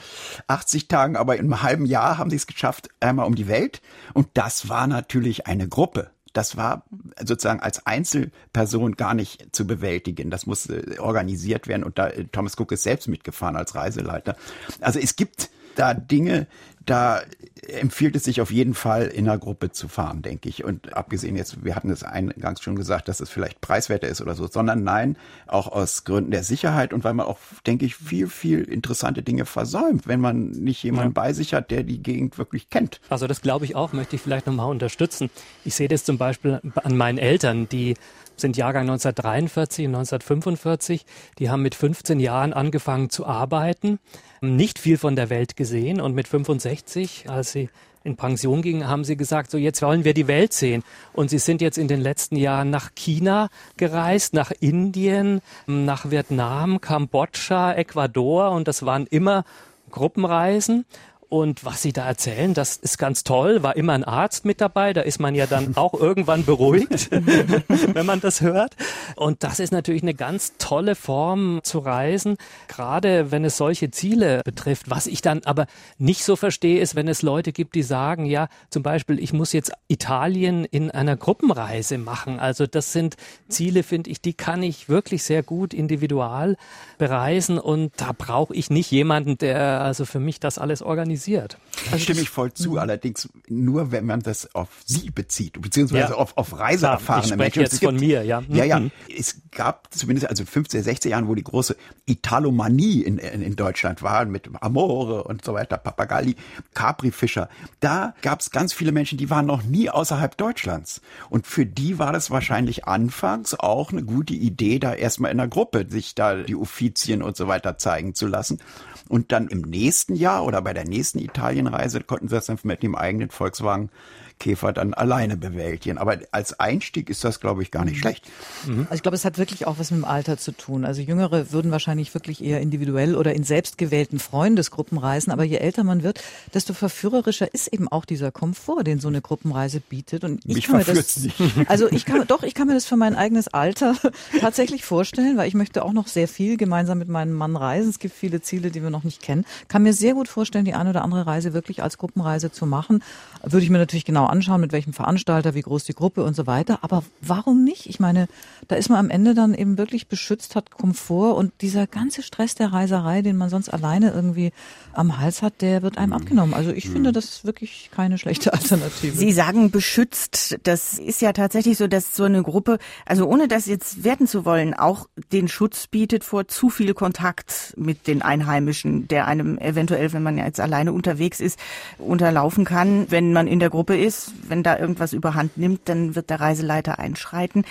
80 Tagen, aber in einem halben Jahr haben sie es geschafft, einmal um die Welt. Und das war natürlich eine Gruppe das war sozusagen als Einzelperson gar nicht zu bewältigen. Das musste organisiert werden und da Thomas Cook ist selbst mitgefahren als Reiseleiter. Also es gibt da Dinge, da empfiehlt es sich auf jeden Fall in einer Gruppe zu fahren, denke ich. Und abgesehen jetzt, wir hatten es eingangs schon gesagt, dass es vielleicht preiswerter ist oder so, sondern nein, auch aus Gründen der Sicherheit und weil man auch, denke ich, viel, viel interessante Dinge versäumt, wenn man nicht jemanden ja. bei sich hat, der die Gegend wirklich kennt. Also das glaube ich auch, möchte ich vielleicht nochmal unterstützen. Ich sehe das zum Beispiel an meinen Eltern, die sind Jahrgang 1943 und 1945. Die haben mit 15 Jahren angefangen zu arbeiten, nicht viel von der Welt gesehen und mit 65, als sie in Pension gingen, haben sie gesagt, so jetzt wollen wir die Welt sehen. Und sie sind jetzt in den letzten Jahren nach China gereist, nach Indien, nach Vietnam, Kambodscha, Ecuador und das waren immer Gruppenreisen. Und was Sie da erzählen, das ist ganz toll. War immer ein Arzt mit dabei. Da ist man ja dann [LAUGHS] auch irgendwann beruhigt, [LAUGHS] wenn man das hört. Und das ist natürlich eine ganz tolle Form zu reisen, gerade wenn es solche Ziele betrifft. Was ich dann aber nicht so verstehe, ist, wenn es Leute gibt, die sagen, ja, zum Beispiel, ich muss jetzt Italien in einer Gruppenreise machen. Also das sind Ziele, finde ich, die kann ich wirklich sehr gut individual bereisen. Und da brauche ich nicht jemanden, der also für mich das alles organisiert organisiert. Da stimme ich voll zu, allerdings nur, wenn man das auf Sie bezieht, beziehungsweise ja. auf, auf reiseerfahrene Menschen. jetzt gibt, von mir, ja. Ja, ja. Mhm. Es gab zumindest also 15, 16 Jahren, wo die große Italomanie in, in, in Deutschland war, mit Amore und so weiter, Papagalli, Capri-Fischer. Da gab es ganz viele Menschen, die waren noch nie außerhalb Deutschlands. Und für die war das wahrscheinlich anfangs auch eine gute Idee, da erstmal in der Gruppe sich da die Uffizien und so weiter zeigen zu lassen. Und dann im nächsten Jahr oder bei der nächsten Italienreise konnten sie das dann mit dem eigenen Volkswagen Käfer dann alleine bewältigen. Aber als Einstieg ist das, glaube ich, gar nicht mhm. schlecht. Mhm. Also ich glaube, es hat wirklich auch was mit dem Alter zu tun. Also Jüngere würden wahrscheinlich wirklich eher individuell oder in selbstgewählten Freundesgruppen reisen. Aber je älter man wird, desto verführerischer ist eben auch dieser Komfort, den so eine Gruppenreise bietet. Und ich Mich kann mir das, nicht. [LAUGHS] also ich kann, doch, ich kann mir das für mein eigenes Alter [LAUGHS] tatsächlich vorstellen, weil ich möchte auch noch sehr viel gemeinsam mit meinem Mann reisen. Es gibt viele Ziele, die wir noch nicht kennen. Kann mir sehr gut vorstellen, die eine oder andere Reise wirklich als Gruppenreise zu machen. Würde ich mir natürlich genau anschauen, mit welchem Veranstalter, wie groß die Gruppe und so weiter. Aber warum nicht? Ich meine, da ist man am Ende dann eben wirklich beschützt, hat Komfort und dieser ganze Stress der Reiserei, den man sonst alleine irgendwie am Hals hat, der wird einem mhm. abgenommen. Also ich mhm. finde das wirklich keine schlechte [LAUGHS] Alternative. Sie sagen beschützt. Das ist ja tatsächlich so, dass so eine Gruppe, also ohne das jetzt werten zu wollen, auch den Schutz bietet vor zu viel Kontakt mit den Einheimischen, der einem eventuell, wenn man ja jetzt alleine unterwegs ist, unterlaufen kann, wenn man in der Gruppe ist wenn da irgendwas überhand nimmt, dann wird der Reiseleiter einschreiten.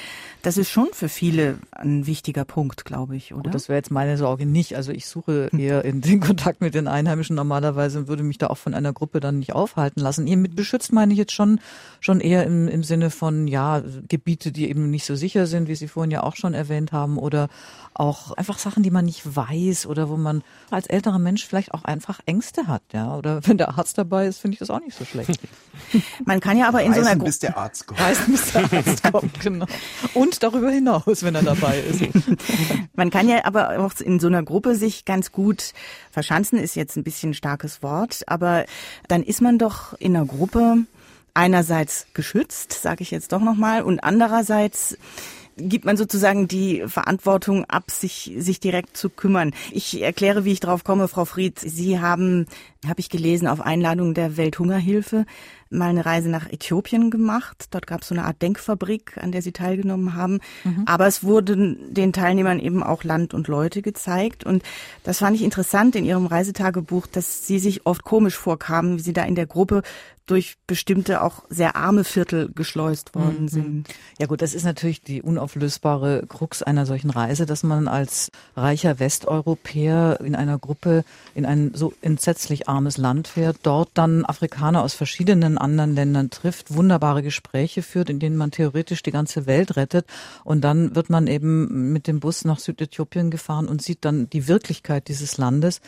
Das ist schon für viele ein wichtiger Punkt, glaube ich, oder? Und das wäre jetzt meine Sorge nicht. Also ich suche eher in den [LAUGHS] Kontakt mit den Einheimischen normalerweise und würde mich da auch von einer Gruppe dann nicht aufhalten lassen. Ihr mit beschützt meine ich jetzt schon, schon eher im, im Sinne von, ja, Gebiete, die eben nicht so sicher sind, wie Sie vorhin ja auch schon erwähnt haben, oder auch einfach Sachen, die man nicht weiß oder wo man als älterer Mensch vielleicht auch einfach Ängste hat, ja. Oder wenn der Arzt dabei ist, finde ich das auch nicht so schlecht. Man kann ja aber in Reisen, so einer bis der Arzt kommt. Reisen, bis der Arzt [LAUGHS] kommt, genau. Und darüber hinaus, wenn er dabei ist. [LAUGHS] Man kann ja aber auch in so einer Gruppe sich ganz gut verschanzen, ist jetzt ein bisschen starkes Wort, aber dann ist man doch in einer Gruppe einerseits geschützt, sage ich jetzt doch nochmal, und andererseits gibt man sozusagen die Verantwortung ab, sich, sich direkt zu kümmern. Ich erkläre, wie ich drauf komme, Frau Fried. Sie haben, habe ich gelesen, auf Einladung der Welthungerhilfe mal eine Reise nach Äthiopien gemacht. Dort gab es so eine Art Denkfabrik, an der sie teilgenommen haben. Mhm. Aber es wurden den Teilnehmern eben auch Land und Leute gezeigt. Und das fand ich interessant in ihrem Reisetagebuch, dass sie sich oft komisch vorkamen, wie sie da in der Gruppe durch bestimmte auch sehr arme Viertel geschleust worden mhm. sind. Ja gut, das ist natürlich die unauflösbare Krux einer solchen Reise, dass man als reicher Westeuropäer in einer Gruppe in ein so entsetzlich armes Land fährt, dort dann Afrikaner aus verschiedenen anderen Ländern trifft, wunderbare Gespräche führt, in denen man theoretisch die ganze Welt rettet. Und dann wird man eben mit dem Bus nach Südäthiopien gefahren und sieht dann die Wirklichkeit dieses Landes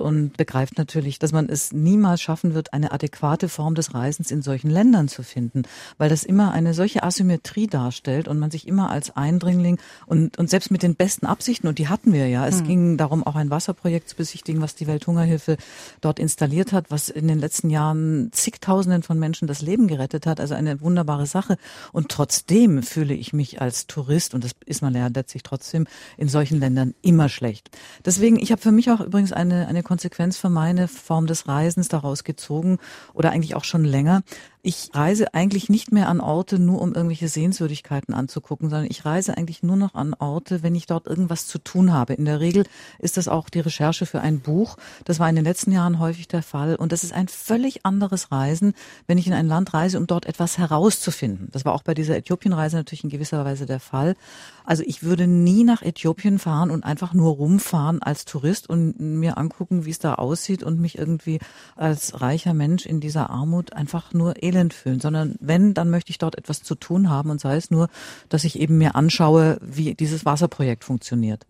und begreift natürlich, dass man es niemals schaffen wird, eine adäquate Form des Reisens in solchen Ländern zu finden, weil das immer eine solche Asymmetrie darstellt und man sich immer als Eindringling und, und selbst mit den besten Absichten, und die hatten wir ja, es mhm. ging darum, auch ein Wasserprojekt zu besichtigen, was die Welthungerhilfe dort installiert hat, was in den letzten Jahren zigtausenden von Menschen das Leben gerettet hat, also eine wunderbare Sache. Und trotzdem fühle ich mich als Tourist, und das ist man ja letztlich trotzdem in solchen Ländern immer schlecht. Deswegen, ich habe für mich auch übrigens eine, eine Konsequenz für meine Form des Reisens daraus gezogen oder eigentlich auch schon länger. Ich reise eigentlich nicht mehr an Orte, nur um irgendwelche Sehenswürdigkeiten anzugucken, sondern ich reise eigentlich nur noch an Orte, wenn ich dort irgendwas zu tun habe. In der Regel ist das auch die Recherche für ein Buch. Das war in den letzten Jahren häufig der Fall. Und das ist ein völlig anderes Reisen, wenn ich in ein Land reise, um dort etwas herauszufinden. Das war auch bei dieser Äthiopienreise natürlich in gewisser Weise der Fall. Also ich würde nie nach Äthiopien fahren und einfach nur rumfahren als Tourist und mir angucken, wie es da aussieht und mich irgendwie als reicher Mensch in dieser Armut einfach nur elend fühlen, sondern wenn, dann möchte ich dort etwas zu tun haben und sei es nur, dass ich eben mir anschaue, wie dieses Wasserprojekt funktioniert.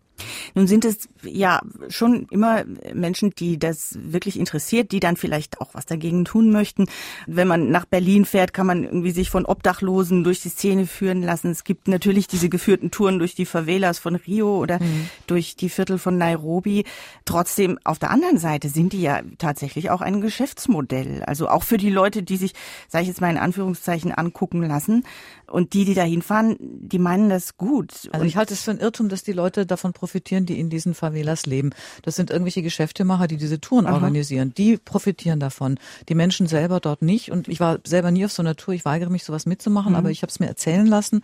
Nun sind es ja schon immer Menschen, die das wirklich interessiert, die dann vielleicht auch was dagegen tun möchten. Wenn man nach Berlin fährt, kann man irgendwie sich von Obdachlosen durch die Szene führen lassen. Es gibt natürlich diese geführten Touren durch die Favelas von Rio oder mhm. durch die Viertel von Nairobi. Trotzdem, auf der anderen Seite sind die ja tatsächlich auch ein Geschäftsmodell. Also auch für die Leute, die sich, sage ich jetzt mal in Anführungszeichen, angucken lassen. Und die, die da hinfahren, die meinen das gut. Also ich halte es für ein Irrtum, dass die Leute davon profitieren, die in diesen Favelas leben. Das sind irgendwelche Geschäftemacher, die diese Touren Aha. organisieren. Die profitieren davon. Die Menschen selber dort nicht. Und ich war selber nie auf so einer Tour. Ich weigere mich, sowas mitzumachen, mhm. aber ich habe es mir erzählen lassen.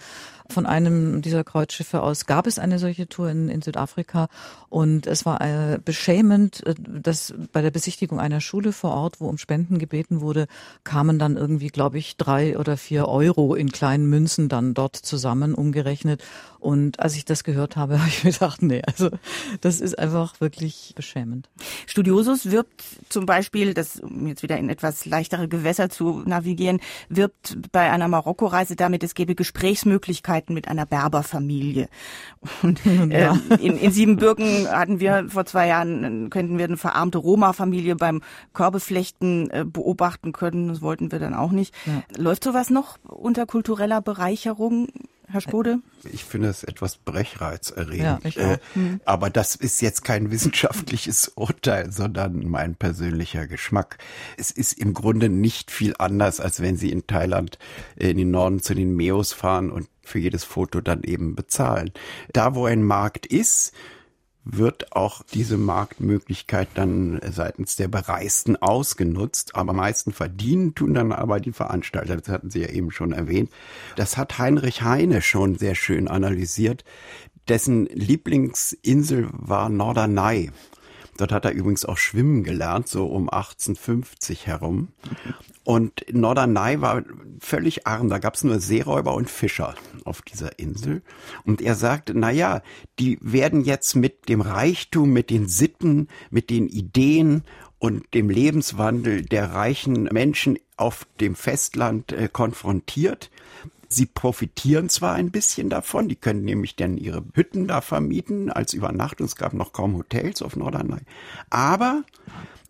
Von einem dieser Kreuzschiffe aus gab es eine solche Tour in, in Südafrika. Und es war äh, beschämend, äh, dass bei der Besichtigung einer Schule vor Ort, wo um Spenden gebeten wurde, kamen dann irgendwie, glaube ich, drei oder vier Euro in kleinen Münzen dann dort zusammen umgerechnet. Und als ich das gehört habe, [LAUGHS] habe ich mir gedacht, nee, also das ist einfach wirklich beschämend. Studiosus wirbt zum Beispiel, das um jetzt wieder in etwas leichtere Gewässer zu navigieren, wirbt bei einer Marokko-Reise damit, es gäbe Gesprächsmöglichkeiten mit einer Berberfamilie. Und [LAUGHS] äh, in, in Siebenbürgen hatten wir vor zwei Jahren, könnten wir eine verarmte Roma-Familie beim Körbeflechten äh, beobachten können. Das wollten wir dann auch nicht. Ja. Läuft sowas noch unter kultureller Bereicherung? Herr Spode? Ich finde es etwas brechreizerregend. Ja, äh, mhm. Aber das ist jetzt kein [LAUGHS] wissenschaftliches Urteil, sondern mein persönlicher Geschmack. Es ist im Grunde nicht viel anders, als wenn Sie in Thailand in den Norden zu den Meos fahren und für jedes Foto dann eben bezahlen. Da, wo ein Markt ist, wird auch diese Marktmöglichkeit dann seitens der Bereisten ausgenutzt. Aber meisten verdienen tun dann aber die Veranstalter. Das hatten Sie ja eben schon erwähnt. Das hat Heinrich Heine schon sehr schön analysiert. Dessen Lieblingsinsel war Norderney. Dort hat er übrigens auch schwimmen gelernt, so um 1850 herum. Und Norderney war völlig arm. Da gab es nur Seeräuber und Fischer auf dieser Insel. Und er sagte, na ja, die werden jetzt mit dem Reichtum, mit den Sitten, mit den Ideen und dem Lebenswandel der reichen Menschen auf dem Festland äh, konfrontiert. Sie profitieren zwar ein bisschen davon, die können nämlich dann ihre Hütten da vermieten als Übernachtung. Es gab noch kaum Hotels auf Norderney. Aber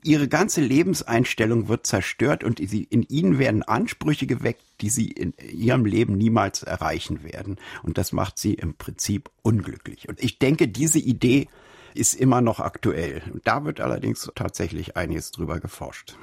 ihre ganze Lebenseinstellung wird zerstört und in ihnen werden Ansprüche geweckt, die sie in ihrem Leben niemals erreichen werden. Und das macht sie im Prinzip unglücklich. Und ich denke, diese Idee ist immer noch aktuell. Da wird allerdings tatsächlich einiges drüber geforscht.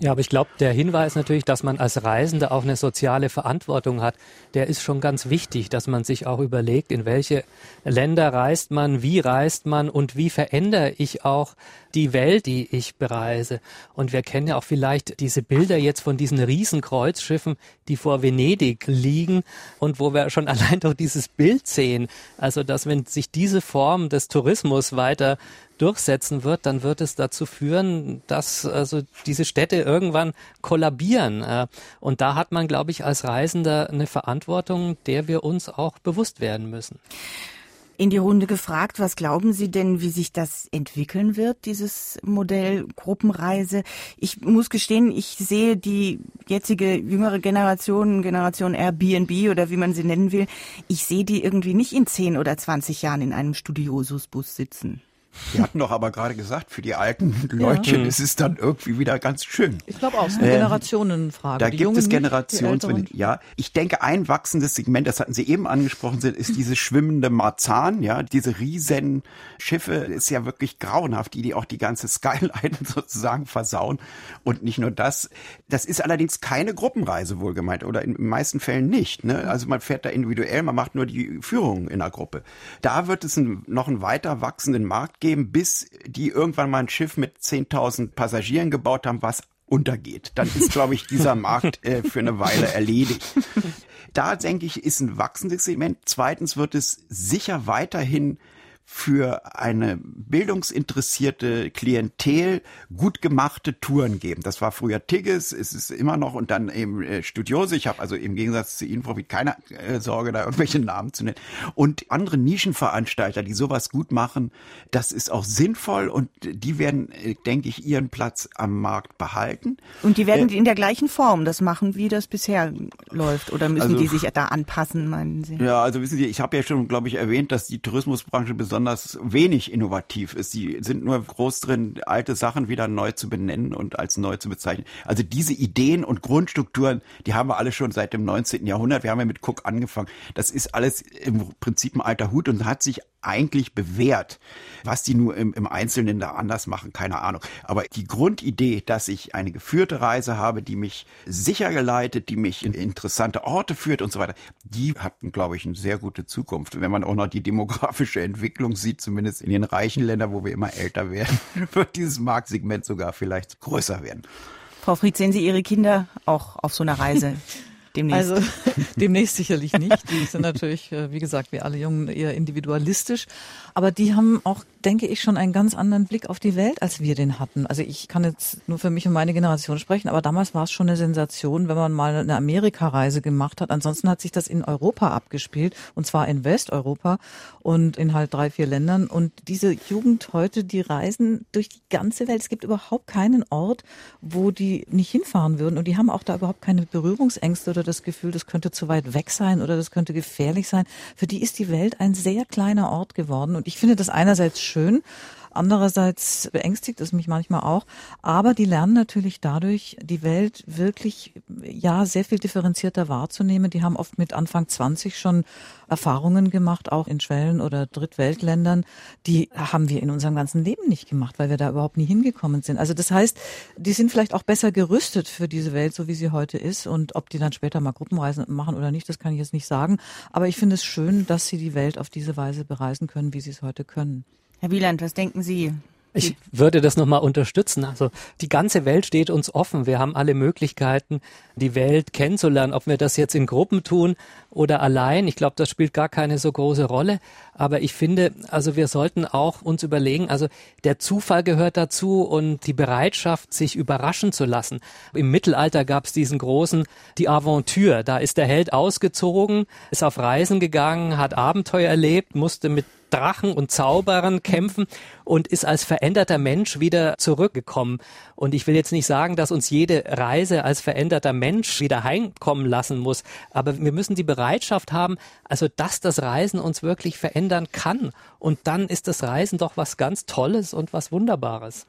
Ja, aber ich glaube, der Hinweis natürlich, dass man als Reisender auch eine soziale Verantwortung hat, der ist schon ganz wichtig, dass man sich auch überlegt, in welche Länder reist man, wie reist man und wie verändere ich auch die Welt, die ich bereise. Und wir kennen ja auch vielleicht diese Bilder jetzt von diesen Riesenkreuzschiffen, die vor Venedig liegen und wo wir schon [LAUGHS] allein durch dieses Bild sehen, also dass wenn sich diese Form des Tourismus weiter durchsetzen wird, dann wird es dazu führen, dass also diese Städte irgendwann kollabieren. Äh, und da hat man, glaube ich, als Reisender eine Verantwortung, der wir uns auch bewusst werden müssen in die Runde gefragt, was glauben Sie denn, wie sich das entwickeln wird, dieses Modell Gruppenreise? Ich muss gestehen, ich sehe die jetzige jüngere Generation, Generation Airbnb oder wie man sie nennen will, ich sehe die irgendwie nicht in 10 oder 20 Jahren in einem Studiosusbus sitzen. Wir hatten doch aber gerade gesagt, für die alten [LAUGHS] Leutchen ja. ist es dann irgendwie wieder ganz schön. Ich glaube auch, es ist eine ähm, Generationenfrage. Da die gibt es Generations, ja. Ich denke, ein wachsendes Segment, das hatten Sie eben angesprochen, ist diese schwimmende Marzahn, ja, diese riesen Schiffe, ist ja wirklich grauenhaft, die, die auch die ganze Skyline [LAUGHS] sozusagen versauen. Und nicht nur das, das ist allerdings keine Gruppenreise wohlgemeint oder in den meisten Fällen nicht. Ne? Also man fährt da individuell, man macht nur die Führung in der Gruppe. Da wird es ein, noch einen weiter wachsenden Markt geben, bis die irgendwann mal ein Schiff mit 10.000 Passagieren gebaut haben, was untergeht. Dann ist, glaube ich, dieser [LAUGHS] Markt äh, für eine Weile erledigt. Da denke ich, ist ein wachsendes Segment. Zweitens wird es sicher weiterhin für eine bildungsinteressierte Klientel gut gemachte Touren geben. Das war früher Tigges, ist es immer noch und dann eben äh, Studiose. Ich habe also im Gegensatz zu Ihnen, Frau Witt, keine äh, Sorge, da irgendwelche Namen zu nennen. Und andere Nischenveranstalter, die sowas gut machen, das ist auch sinnvoll und die werden, äh, denke ich, ihren Platz am Markt behalten. Und die werden äh, in der gleichen Form das machen, wie das bisher läuft? Oder müssen also, die sich da anpassen, meinen Sie? Ja, also wissen Sie, ich habe ja schon, glaube ich, erwähnt, dass die Tourismusbranche besonders besonders wenig innovativ ist. Sie sind nur groß drin, alte Sachen wieder neu zu benennen und als neu zu bezeichnen. Also diese Ideen und Grundstrukturen, die haben wir alle schon seit dem 19. Jahrhundert. Wir haben ja mit Cook angefangen. Das ist alles im Prinzip ein alter Hut und hat sich eigentlich bewährt. Was die nur im, im Einzelnen da anders machen, keine Ahnung. Aber die Grundidee, dass ich eine geführte Reise habe, die mich sicher geleitet, die mich in interessante Orte führt und so weiter, die hat, glaube ich, eine sehr gute Zukunft. Wenn man auch noch die demografische Entwicklung sieht, zumindest in den reichen Ländern, wo wir immer älter werden, [LAUGHS] wird dieses Marktsegment sogar vielleicht größer werden. Frau Fried, sehen Sie Ihre Kinder auch auf so einer Reise? [LAUGHS] demnächst? Also [LAUGHS] demnächst sicherlich nicht. Die sind natürlich, äh, wie gesagt, wie alle Jungen eher individualistisch. Aber die haben auch, denke ich, schon einen ganz anderen Blick auf die Welt, als wir den hatten. Also ich kann jetzt nur für mich und meine Generation sprechen, aber damals war es schon eine Sensation, wenn man mal eine Amerikareise gemacht hat. Ansonsten hat sich das in Europa abgespielt und zwar in Westeuropa und in halt drei, vier Ländern. Und diese Jugend heute, die reisen durch die ganze Welt. Es gibt überhaupt keinen Ort, wo die nicht hinfahren würden. Und die haben auch da überhaupt keine Berührungsängste oder das Gefühl, das könnte zu weit weg sein oder das könnte gefährlich sein. Für die ist die Welt ein sehr kleiner Ort geworden. Und ich finde das einerseits schön, Andererseits beängstigt es mich manchmal auch. Aber die lernen natürlich dadurch, die Welt wirklich, ja, sehr viel differenzierter wahrzunehmen. Die haben oft mit Anfang 20 schon Erfahrungen gemacht, auch in Schwellen- oder Drittweltländern. Die haben wir in unserem ganzen Leben nicht gemacht, weil wir da überhaupt nie hingekommen sind. Also das heißt, die sind vielleicht auch besser gerüstet für diese Welt, so wie sie heute ist. Und ob die dann später mal Gruppenreisen machen oder nicht, das kann ich jetzt nicht sagen. Aber ich finde es schön, dass sie die Welt auf diese Weise bereisen können, wie sie es heute können. Herr Wieland, was denken Sie? Ich würde das nochmal unterstützen. Also die ganze Welt steht uns offen. Wir haben alle Möglichkeiten, die Welt kennenzulernen. Ob wir das jetzt in Gruppen tun oder allein, ich glaube, das spielt gar keine so große Rolle. Aber ich finde, also wir sollten auch uns überlegen, also der Zufall gehört dazu und die Bereitschaft, sich überraschen zu lassen. Im Mittelalter gab es diesen großen, die Aventure. Da ist der Held ausgezogen, ist auf Reisen gegangen, hat Abenteuer erlebt, musste mit Drachen und Zauberern kämpfen und ist als veränderter Mensch wieder zurückgekommen. Und ich will jetzt nicht sagen, dass uns jede Reise als veränderter Mensch wieder heimkommen lassen muss, aber wir müssen die Bereitschaft haben, also dass das Reisen uns wirklich verändern kann. Und dann ist das Reisen doch was ganz Tolles und was Wunderbares.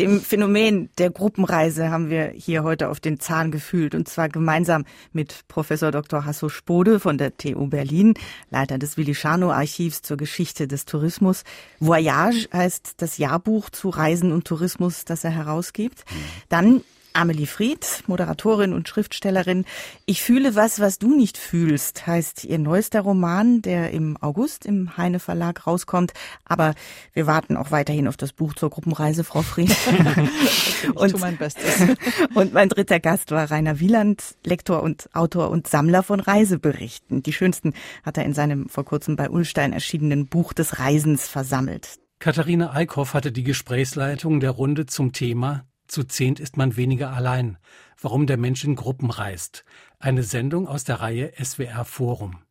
Dem Phänomen der Gruppenreise haben wir hier heute auf den Zahn gefühlt und zwar gemeinsam mit Professor Dr. Hasso Spode von der TU Berlin, Leiter des Willi Scharnow Archivs zur Geschichte des Tourismus. Voyage heißt das Jahrbuch zu Reisen und Tourismus, das er herausgibt. Dann Amelie Fried, Moderatorin und Schriftstellerin. Ich fühle was, was du nicht fühlst, heißt ihr neuester Roman, der im August im Heine Verlag rauskommt. Aber wir warten auch weiterhin auf das Buch zur Gruppenreise, Frau Fried. [LAUGHS] ich und, tue mein Bestes. [LAUGHS] und mein dritter Gast war Rainer Wieland, Lektor und Autor und Sammler von Reiseberichten. Die schönsten hat er in seinem vor kurzem bei Ulstein erschienenen Buch des Reisens versammelt. Katharina Eickhoff hatte die Gesprächsleitung der Runde zum Thema zu zehnt ist man weniger allein. Warum der Mensch in Gruppen reist. Eine Sendung aus der Reihe SWR Forum.